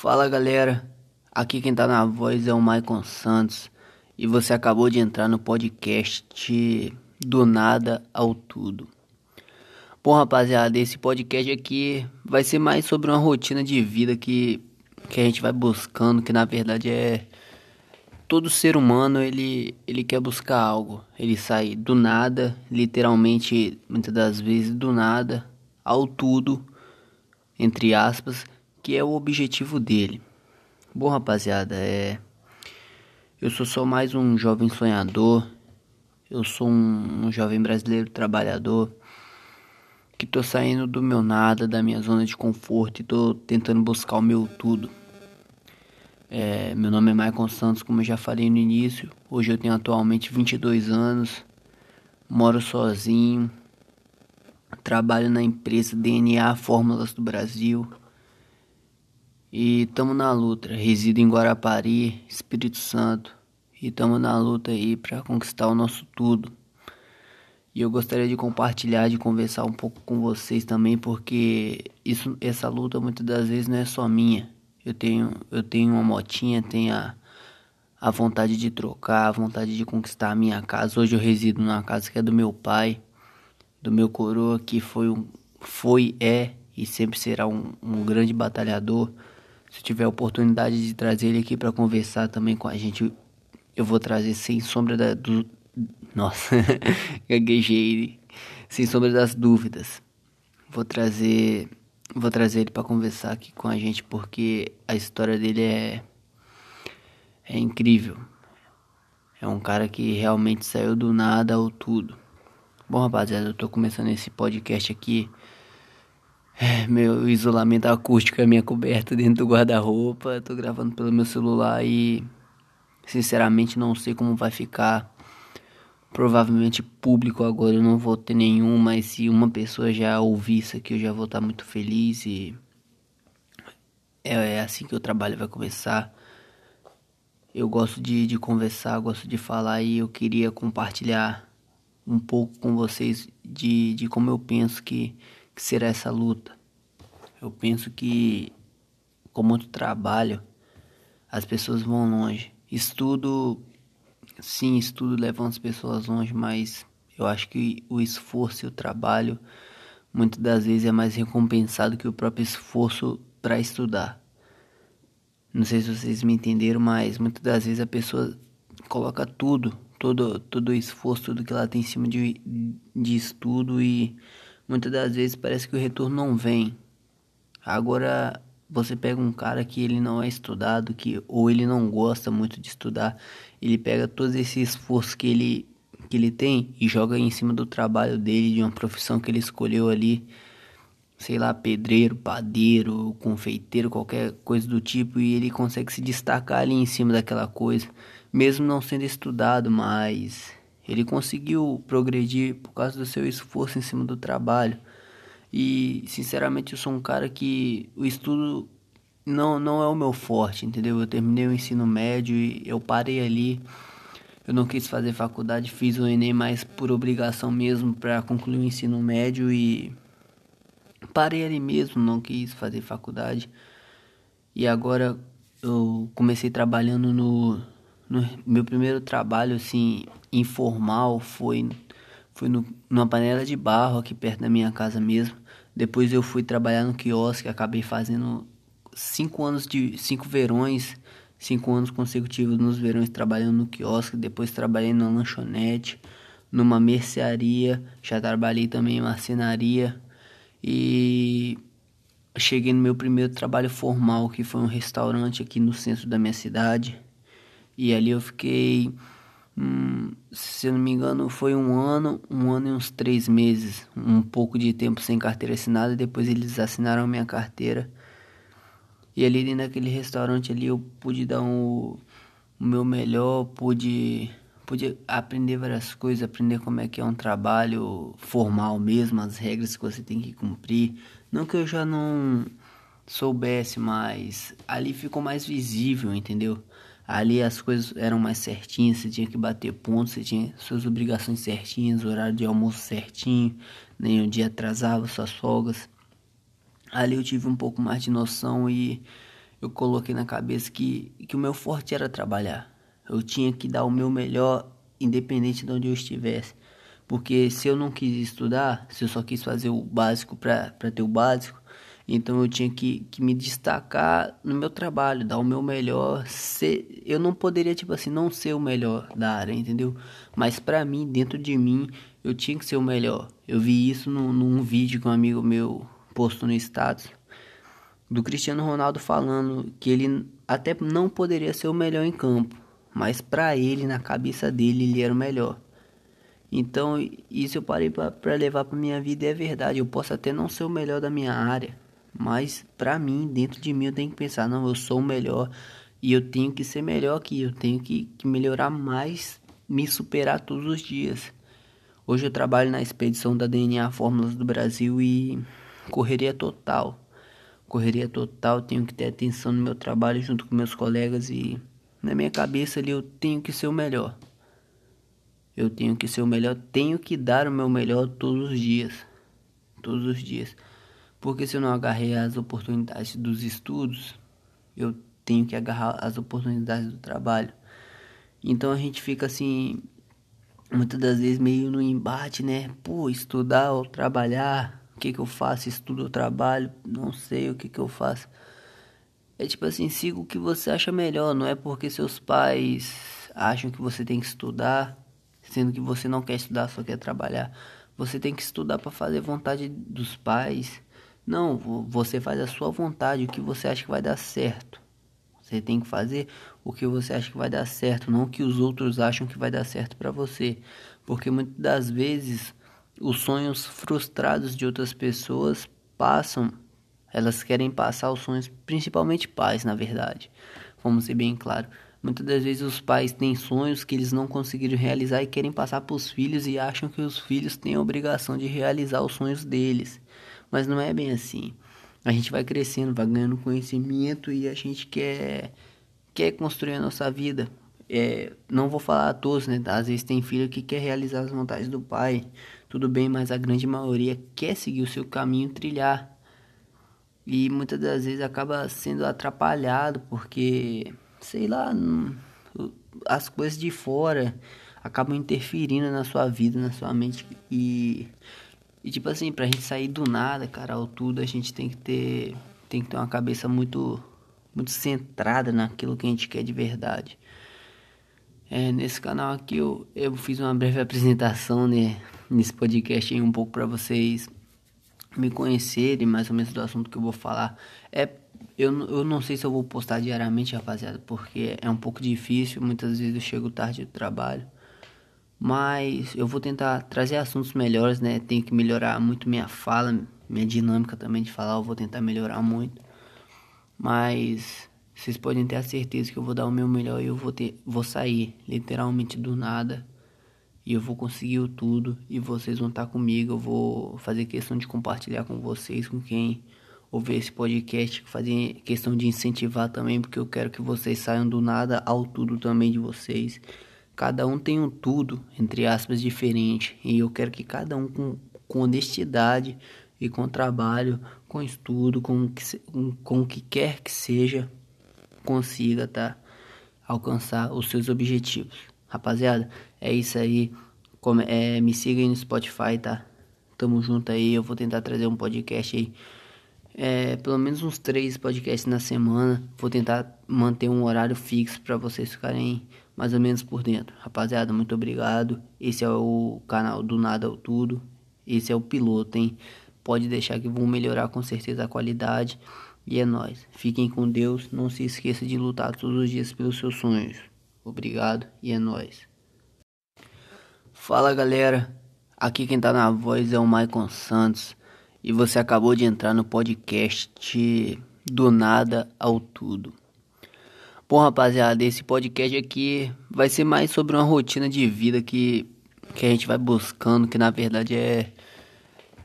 Fala galera, aqui quem tá na voz é o Maicon Santos e você acabou de entrar no podcast Do Nada ao Tudo. Bom rapaziada, esse podcast aqui vai ser mais sobre uma rotina de vida que, que a gente vai buscando, que na verdade é todo ser humano ele, ele quer buscar algo. Ele sai do nada, literalmente, muitas das vezes do nada, ao tudo, entre aspas, que é o objetivo dele. Bom, rapaziada, é. Eu sou só mais um jovem sonhador. Eu sou um, um jovem brasileiro trabalhador que tô saindo do meu nada, da minha zona de conforto e tô tentando buscar o meu tudo. É, meu nome é Michael Santos, como eu já falei no início. Hoje eu tenho atualmente 22 anos, moro sozinho, trabalho na empresa DNA Fórmulas do Brasil e estamos na luta. Resido em Guarapari, Espírito Santo, e estamos na luta aí para conquistar o nosso tudo. E eu gostaria de compartilhar, de conversar um pouco com vocês também, porque isso, essa luta muitas das vezes não é só minha eu tenho, eu tenho uma motinha, tenho a, a vontade de trocar, a vontade de conquistar a minha casa. Hoje eu resido numa casa que é do meu pai, do meu coroa, que foi, um, foi é e sempre será um, um grande batalhador. Se tiver a oportunidade de trazer ele aqui para conversar também com a gente, eu vou trazer sem sombra da, do. Nossa, gaguejei. Sem sombra das dúvidas. Vou trazer Vou trazer ele para conversar aqui com a gente porque a história dele é é incrível. É um cara que realmente saiu do nada ao tudo. Bom, rapaziada, eu tô começando esse podcast aqui. É, meu isolamento acústico é minha coberta dentro do guarda-roupa. Tô gravando pelo meu celular e sinceramente não sei como vai ficar provavelmente público agora eu não vou ter nenhum, mas se uma pessoa já ouvir isso aqui eu já vou estar muito feliz e é, é assim que o trabalho vai começar. Eu gosto de, de conversar, gosto de falar e eu queria compartilhar um pouco com vocês de, de como eu penso que, que será essa luta. Eu penso que com muito trabalho as pessoas vão longe. Estudo Sim, estudo leva as pessoas longe, mas eu acho que o esforço e o trabalho muitas das vezes é mais recompensado que o próprio esforço para estudar. Não sei se vocês me entenderam, mas muitas das vezes a pessoa coloca tudo, todo, todo o esforço, tudo que ela tem em cima de, de estudo e muitas das vezes parece que o retorno não vem. Agora, você pega um cara que ele não é estudado, que ou ele não gosta muito de estudar, ele pega todo esse esforço que ele que ele tem e joga em cima do trabalho dele, de uma profissão que ele escolheu ali, sei lá, pedreiro, padeiro, confeiteiro, qualquer coisa do tipo, e ele consegue se destacar ali em cima daquela coisa, mesmo não sendo estudado, mas ele conseguiu progredir por causa do seu esforço em cima do trabalho. E sinceramente eu sou um cara que o estudo não, não é o meu forte, entendeu? Eu terminei o ensino médio e eu parei ali. Eu não quis fazer faculdade, fiz o Enem mais por obrigação mesmo para concluir o ensino médio e parei ali mesmo, não quis fazer faculdade. E agora eu comecei trabalhando no, no meu primeiro trabalho assim informal foi foi no, numa panela de barro aqui perto da minha casa mesmo. Depois eu fui trabalhar no quiosque, acabei fazendo cinco anos de cinco verões, cinco anos consecutivos nos verões trabalhando no quiosque. Depois trabalhei na lanchonete, numa mercearia, já trabalhei também em marcenaria e cheguei no meu primeiro trabalho formal, que foi um restaurante aqui no centro da minha cidade. E ali eu fiquei Hum, se eu não me engano, foi um ano, um ano e uns três meses, um pouco de tempo sem carteira assinada. Depois eles assinaram minha carteira. E ali naquele restaurante ali eu pude dar um, o meu melhor, pude, pude aprender várias coisas, aprender como é que é um trabalho formal mesmo, as regras que você tem que cumprir. Não que eu já não soubesse, mas ali ficou mais visível, entendeu? Ali as coisas eram mais certinhas, você tinha que bater pontos, você tinha suas obrigações certinhas, horário de almoço certinho, nenhum dia atrasava suas folgas. Ali eu tive um pouco mais de noção e eu coloquei na cabeça que, que o meu forte era trabalhar. Eu tinha que dar o meu melhor, independente de onde eu estivesse. Porque se eu não quis estudar, se eu só quis fazer o básico para ter o básico, então eu tinha que, que me destacar no meu trabalho, dar o meu melhor. Ser, eu não poderia, tipo assim, não ser o melhor da área, entendeu? Mas para mim, dentro de mim, eu tinha que ser o melhor. Eu vi isso num, num vídeo que um amigo meu postou no status do Cristiano Ronaldo falando que ele até não poderia ser o melhor em campo, mas para ele, na cabeça dele, ele era o melhor. Então, isso eu parei para levar para minha vida e é verdade. Eu posso até não ser o melhor da minha área, mas para mim, dentro de mim, eu tenho que pensar: não, eu sou o melhor e eu tenho que ser melhor aqui. Eu tenho que, que melhorar mais, me superar todos os dias. Hoje eu trabalho na expedição da DNA Fórmulas do Brasil e correria total. Correria total, tenho que ter atenção no meu trabalho junto com meus colegas e na minha cabeça ali eu tenho que ser o melhor. Eu tenho que ser o melhor, tenho que dar o meu melhor todos os dias. Todos os dias. Porque se eu não agarrei as oportunidades dos estudos, eu tenho que agarrar as oportunidades do trabalho. Então a gente fica assim, muitas das vezes meio no embate, né? Pô, estudar ou trabalhar, o que que eu faço? Estudo ou trabalho? Não sei o que que eu faço. É tipo assim, siga o que você acha melhor, não é porque seus pais acham que você tem que estudar sendo que você não quer estudar, só quer trabalhar. Você tem que estudar para fazer vontade dos pais. Não, você faz a sua vontade, o que você acha que vai dar certo. Você tem que fazer o que você acha que vai dar certo, não o que os outros acham que vai dar certo para você. Porque muitas das vezes os sonhos frustrados de outras pessoas passam, elas querem passar os sonhos, principalmente pais, na verdade. Vamos ser bem claro Muitas das vezes os pais têm sonhos que eles não conseguiram realizar e querem passar para os filhos e acham que os filhos têm a obrigação de realizar os sonhos deles. Mas não é bem assim. A gente vai crescendo, vai ganhando conhecimento e a gente quer, quer construir a nossa vida. É, não vou falar a todos, né? Às vezes tem filho que quer realizar as vontades do pai. Tudo bem, mas a grande maioria quer seguir o seu caminho, trilhar. E muitas das vezes acaba sendo atrapalhado porque sei lá, as coisas de fora acabam interferindo na sua vida, na sua mente e e tipo assim, pra gente sair do nada, cara, ao tudo, a gente tem que ter tem que ter uma cabeça muito muito centrada naquilo que a gente quer de verdade. É, nesse canal aqui eu, eu fiz uma breve apresentação, né, nesse podcast aí um pouco para vocês me conhecerem mais ou menos do assunto que eu vou falar. É eu, eu não sei se eu vou postar diariamente, rapaziada, porque é um pouco difícil. Muitas vezes eu chego tarde do trabalho. Mas eu vou tentar trazer assuntos melhores, né? Tenho que melhorar muito minha fala, minha dinâmica também de falar. Eu vou tentar melhorar muito. Mas vocês podem ter a certeza que eu vou dar o meu melhor e eu vou, ter, vou sair literalmente do nada. E eu vou conseguir tudo. E vocês vão estar comigo. Eu vou fazer questão de compartilhar com vocês, com quem ouvir esse podcast, fazer questão de incentivar também, porque eu quero que vocês saiam do nada ao tudo também de vocês. Cada um tem um tudo, entre aspas, diferente, e eu quero que cada um com, com honestidade e com trabalho, com estudo, com, com, com o que quer que seja, consiga, tá? Alcançar os seus objetivos. Rapaziada, é isso aí. Come, é, me siga aí no Spotify, tá? Tamo junto aí. Eu vou tentar trazer um podcast aí é, pelo menos uns três podcasts na semana. Vou tentar manter um horário fixo para vocês ficarem mais ou menos por dentro. Rapaziada, muito obrigado. Esse é o canal do Nada ao Tudo. Esse é o piloto, hein? Pode deixar que vão melhorar com certeza a qualidade. E é nóis. Fiquem com Deus. Não se esqueça de lutar todos os dias pelos seus sonhos. Obrigado e é nóis. Fala galera. Aqui quem tá na voz é o Maicon Santos e você acabou de entrar no podcast Do Nada ao Tudo. Bom, rapaziada, esse podcast aqui vai ser mais sobre uma rotina de vida que, que a gente vai buscando, que na verdade é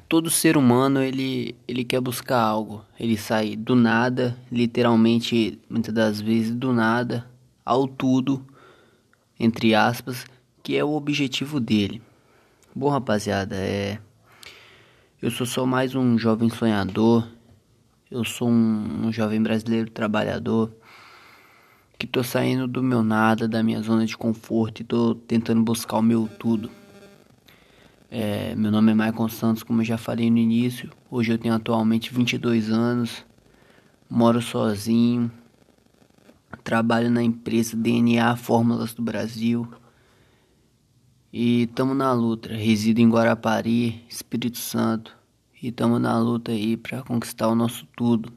todo ser humano ele, ele quer buscar algo. Ele sai do nada, literalmente, muitas das vezes do nada, ao tudo, entre aspas, que é o objetivo dele. Bom, rapaziada, é eu sou só mais um jovem sonhador. Eu sou um, um jovem brasileiro trabalhador que tô saindo do meu nada, da minha zona de conforto e tô tentando buscar o meu tudo. É, meu nome é Michael Santos, como eu já falei no início. Hoje eu tenho atualmente 22 anos, moro sozinho, trabalho na empresa DNA Fórmulas do Brasil e estamos na luta. Resido em Guarapari, Espírito Santo, e estamos na luta aí para conquistar o nosso tudo.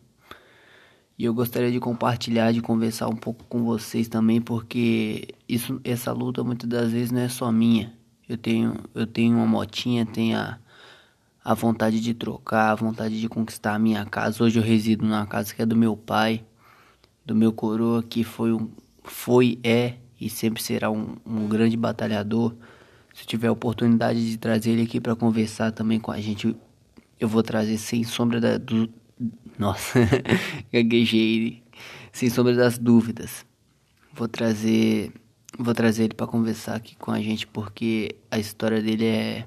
E eu gostaria de compartilhar, de conversar um pouco com vocês também, porque isso, essa luta muitas das vezes não é só minha. Eu tenho, eu tenho uma motinha, tenho a, a vontade de trocar, a vontade de conquistar a minha casa. Hoje eu resido numa casa que é do meu pai, do meu coroa, que foi, um, foi é e sempre será um, um grande batalhador. Se tiver a oportunidade de trazer ele aqui para conversar também com a gente, eu vou trazer sem sombra da, do, nossa, gaguejei. Sem sombra das dúvidas. Vou trazer. Vou trazer ele para conversar aqui com a gente porque a história dele é.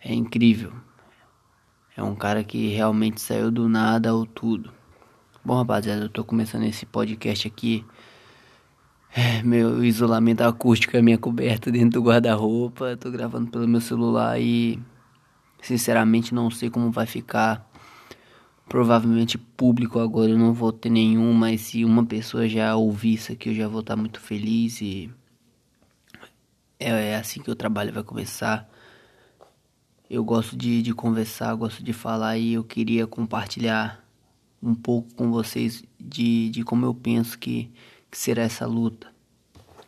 É incrível. É um cara que realmente saiu do nada ao tudo. Bom, rapaziada, eu tô começando esse podcast aqui. É, meu isolamento acústico é minha coberta dentro do guarda-roupa. Tô gravando pelo meu celular e. Sinceramente, não sei como vai ficar provavelmente público agora eu não vou ter nenhum, mas se uma pessoa já ouvir isso aqui eu já vou estar muito feliz e é, é assim que o trabalho vai começar. Eu gosto de, de conversar, gosto de falar e eu queria compartilhar um pouco com vocês de, de como eu penso que, que será essa luta.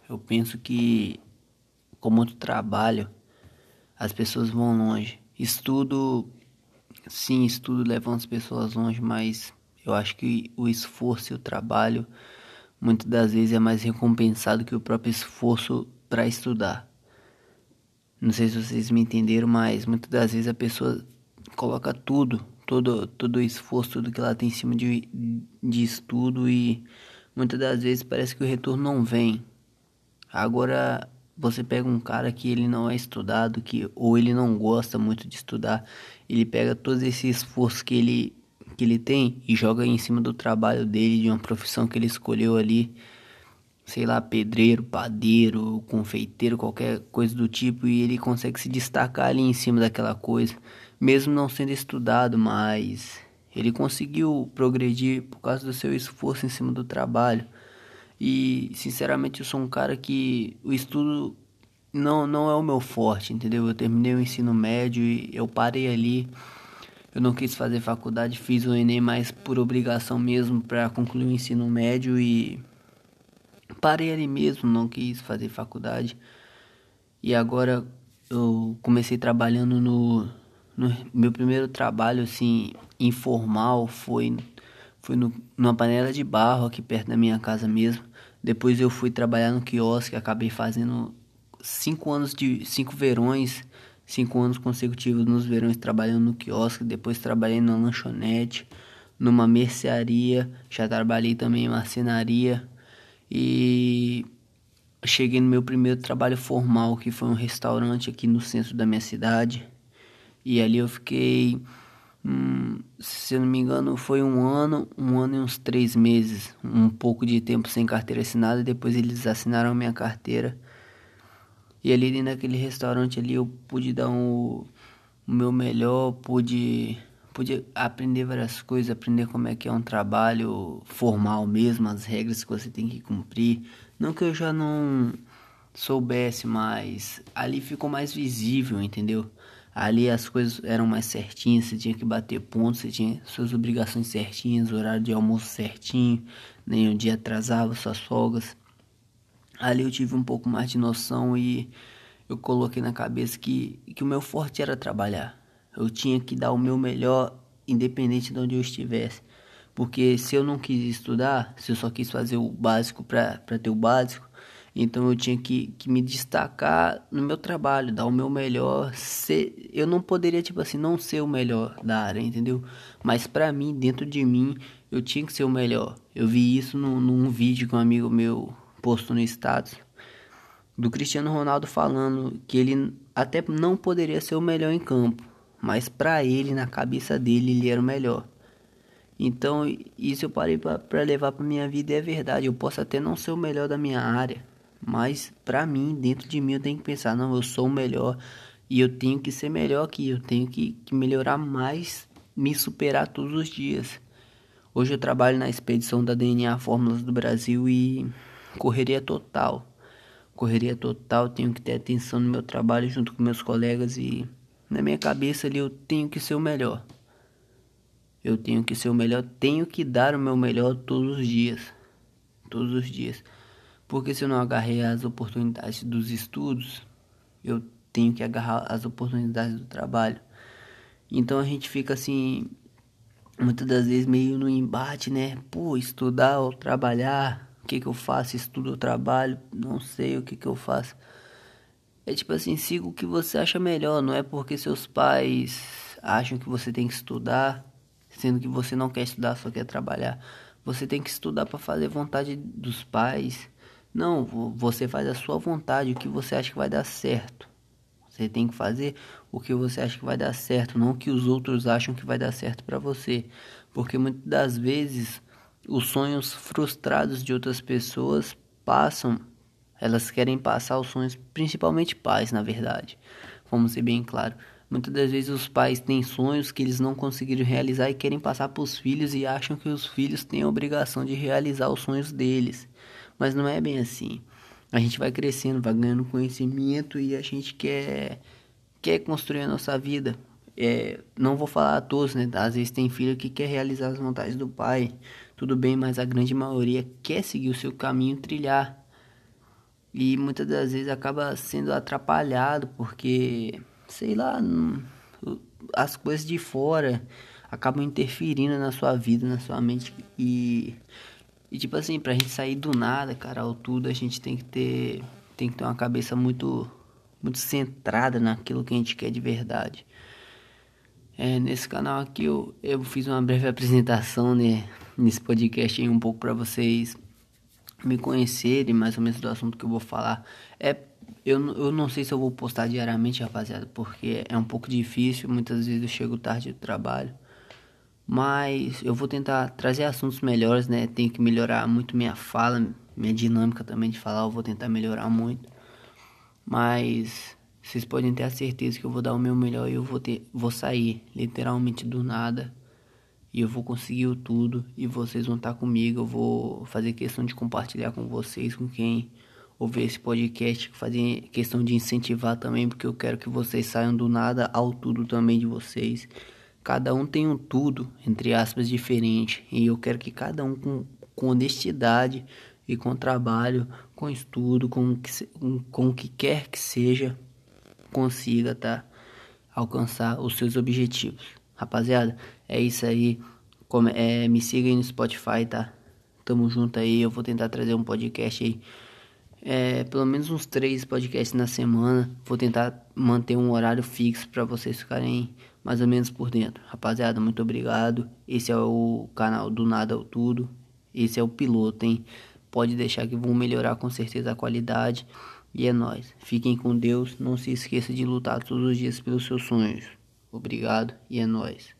Eu penso que com muito trabalho as pessoas vão longe. Estudo Sim, estudo leva as pessoas longe, mas eu acho que o esforço e o trabalho muitas das vezes é mais recompensado que o próprio esforço para estudar. Não sei se vocês me entenderam, mas muitas das vezes a pessoa coloca tudo, todo, todo o esforço, tudo que ela tem em cima de, de estudo e muitas das vezes parece que o retorno não vem. Agora, você pega um cara que ele não é estudado, que ou ele não gosta muito de estudar, ele pega todo esse esforço que ele que ele tem e joga em cima do trabalho dele, de uma profissão que ele escolheu ali, sei lá, pedreiro, padeiro, confeiteiro, qualquer coisa do tipo, e ele consegue se destacar ali em cima daquela coisa, mesmo não sendo estudado, mas ele conseguiu progredir por causa do seu esforço em cima do trabalho. E sinceramente eu sou um cara que o estudo não, não é o meu forte, entendeu? Eu terminei o ensino médio e eu parei ali. Eu não quis fazer faculdade, fiz o Enem mais por obrigação mesmo para concluir o ensino médio e parei ali mesmo, não quis fazer faculdade. E agora eu comecei trabalhando no, no meu primeiro trabalho assim informal foi foi no, numa panela de barro aqui perto da minha casa mesmo. Depois eu fui trabalhar no quiosque, acabei fazendo cinco anos de cinco verões, cinco anos consecutivos nos verões trabalhando no quiosque. Depois trabalhei na lanchonete, numa mercearia, já trabalhei também em marcenaria e cheguei no meu primeiro trabalho formal, que foi um restaurante aqui no centro da minha cidade. E ali eu fiquei Hum, se eu não me engano, foi um ano, um ano e uns três meses, um pouco de tempo sem carteira assinada. Depois eles assinaram minha carteira. E ali naquele restaurante ali eu pude dar um, o meu melhor, pude, pude aprender várias coisas, aprender como é que é um trabalho formal mesmo, as regras que você tem que cumprir. Não que eu já não soubesse, mas ali ficou mais visível, entendeu? Ali as coisas eram mais certinhas, você tinha que bater pontos, você tinha suas obrigações certinhas, horário de almoço certinho, nenhum dia atrasava suas folgas. Ali eu tive um pouco mais de noção e eu coloquei na cabeça que, que o meu forte era trabalhar. Eu tinha que dar o meu melhor, independente de onde eu estivesse. Porque se eu não quis estudar, se eu só quis fazer o básico para ter o básico, então eu tinha que, que me destacar no meu trabalho, dar o meu melhor. Ser, eu não poderia, tipo assim, não ser o melhor da área, entendeu? Mas para mim, dentro de mim, eu tinha que ser o melhor. Eu vi isso num, num vídeo que um amigo meu postou no status do Cristiano Ronaldo falando que ele até não poderia ser o melhor em campo, mas para ele, na cabeça dele, ele era o melhor. Então, isso eu parei para levar para minha vida e é verdade. Eu posso até não ser o melhor da minha área, mas para mim, dentro de mim, eu tenho que pensar: não, eu sou o melhor e eu tenho que ser melhor aqui. Eu tenho que, que melhorar mais, me superar todos os dias. Hoje eu trabalho na expedição da DNA Fórmulas do Brasil e correria total. Correria total, tenho que ter atenção no meu trabalho junto com meus colegas e na minha cabeça ali eu tenho que ser o melhor. Eu tenho que ser o melhor, tenho que dar o meu melhor todos os dias. Todos os dias. Porque se eu não agarrei as oportunidades dos estudos, eu tenho que agarrar as oportunidades do trabalho. Então a gente fica assim, muitas das vezes meio no embate, né? Pô, estudar ou trabalhar, o que que eu faço? Estudo ou trabalho? Não sei o que que eu faço. É tipo assim, siga o que você acha melhor, não é porque seus pais acham que você tem que estudar, sendo que você não quer estudar, só quer trabalhar. Você tem que estudar para fazer vontade dos pais. Não, você faz a sua vontade, o que você acha que vai dar certo. Você tem que fazer o que você acha que vai dar certo, não o que os outros acham que vai dar certo para você. Porque muitas das vezes os sonhos frustrados de outras pessoas passam elas querem passar os sonhos, principalmente pais, na verdade. Vamos ser bem claro. Muitas das vezes os pais têm sonhos que eles não conseguiram realizar e querem passar para os filhos e acham que os filhos têm a obrigação de realizar os sonhos deles. Mas não é bem assim. A gente vai crescendo, vai ganhando conhecimento e a gente quer, quer construir a nossa vida. É, não vou falar a todos, né? Às vezes tem filho que quer realizar as vontades do pai. Tudo bem, mas a grande maioria quer seguir o seu caminho, trilhar e muitas das vezes acaba sendo atrapalhado porque, sei lá, as coisas de fora acabam interferindo na sua vida, na sua mente e, e tipo assim, pra gente sair do nada, cara, ao tudo, a gente tem que ter tem que ter uma cabeça muito muito centrada naquilo que a gente quer de verdade. É, nesse canal aqui eu, eu fiz uma breve apresentação né, nesse podcast aí um pouco para vocês me conhecerem mais ou menos do assunto que eu vou falar. É, eu, eu não sei se eu vou postar diariamente, rapaziada, porque é um pouco difícil. Muitas vezes eu chego tarde do trabalho. Mas eu vou tentar trazer assuntos melhores, né? Tenho que melhorar muito minha fala, minha dinâmica também de falar. Eu vou tentar melhorar muito. Mas vocês podem ter a certeza que eu vou dar o meu melhor e eu vou, ter, vou sair literalmente do nada e eu vou conseguir tudo e vocês vão estar comigo. Eu vou fazer questão de compartilhar com vocês, com quem ouvir esse podcast, fazer questão de incentivar também, porque eu quero que vocês saiam do nada ao tudo também de vocês. Cada um tem um tudo, entre aspas, diferente, e eu quero que cada um com, com honestidade e com trabalho, com estudo, com, com o que quer que seja, consiga, tá? Alcançar os seus objetivos. Rapaziada, é isso aí. Come, é, me siga aí no Spotify, tá? Tamo junto aí. Eu vou tentar trazer um podcast aí. É, pelo menos uns três podcasts na semana. Vou tentar manter um horário fixo para vocês ficarem mais ou menos por dentro. Rapaziada, muito obrigado. Esse é o canal do Nada ao Tudo. Esse é o piloto, hein? Pode deixar que vão melhorar com certeza a qualidade. E é nóis. Fiquem com Deus. Não se esqueça de lutar todos os dias pelos seus sonhos. Obrigado e é nóis.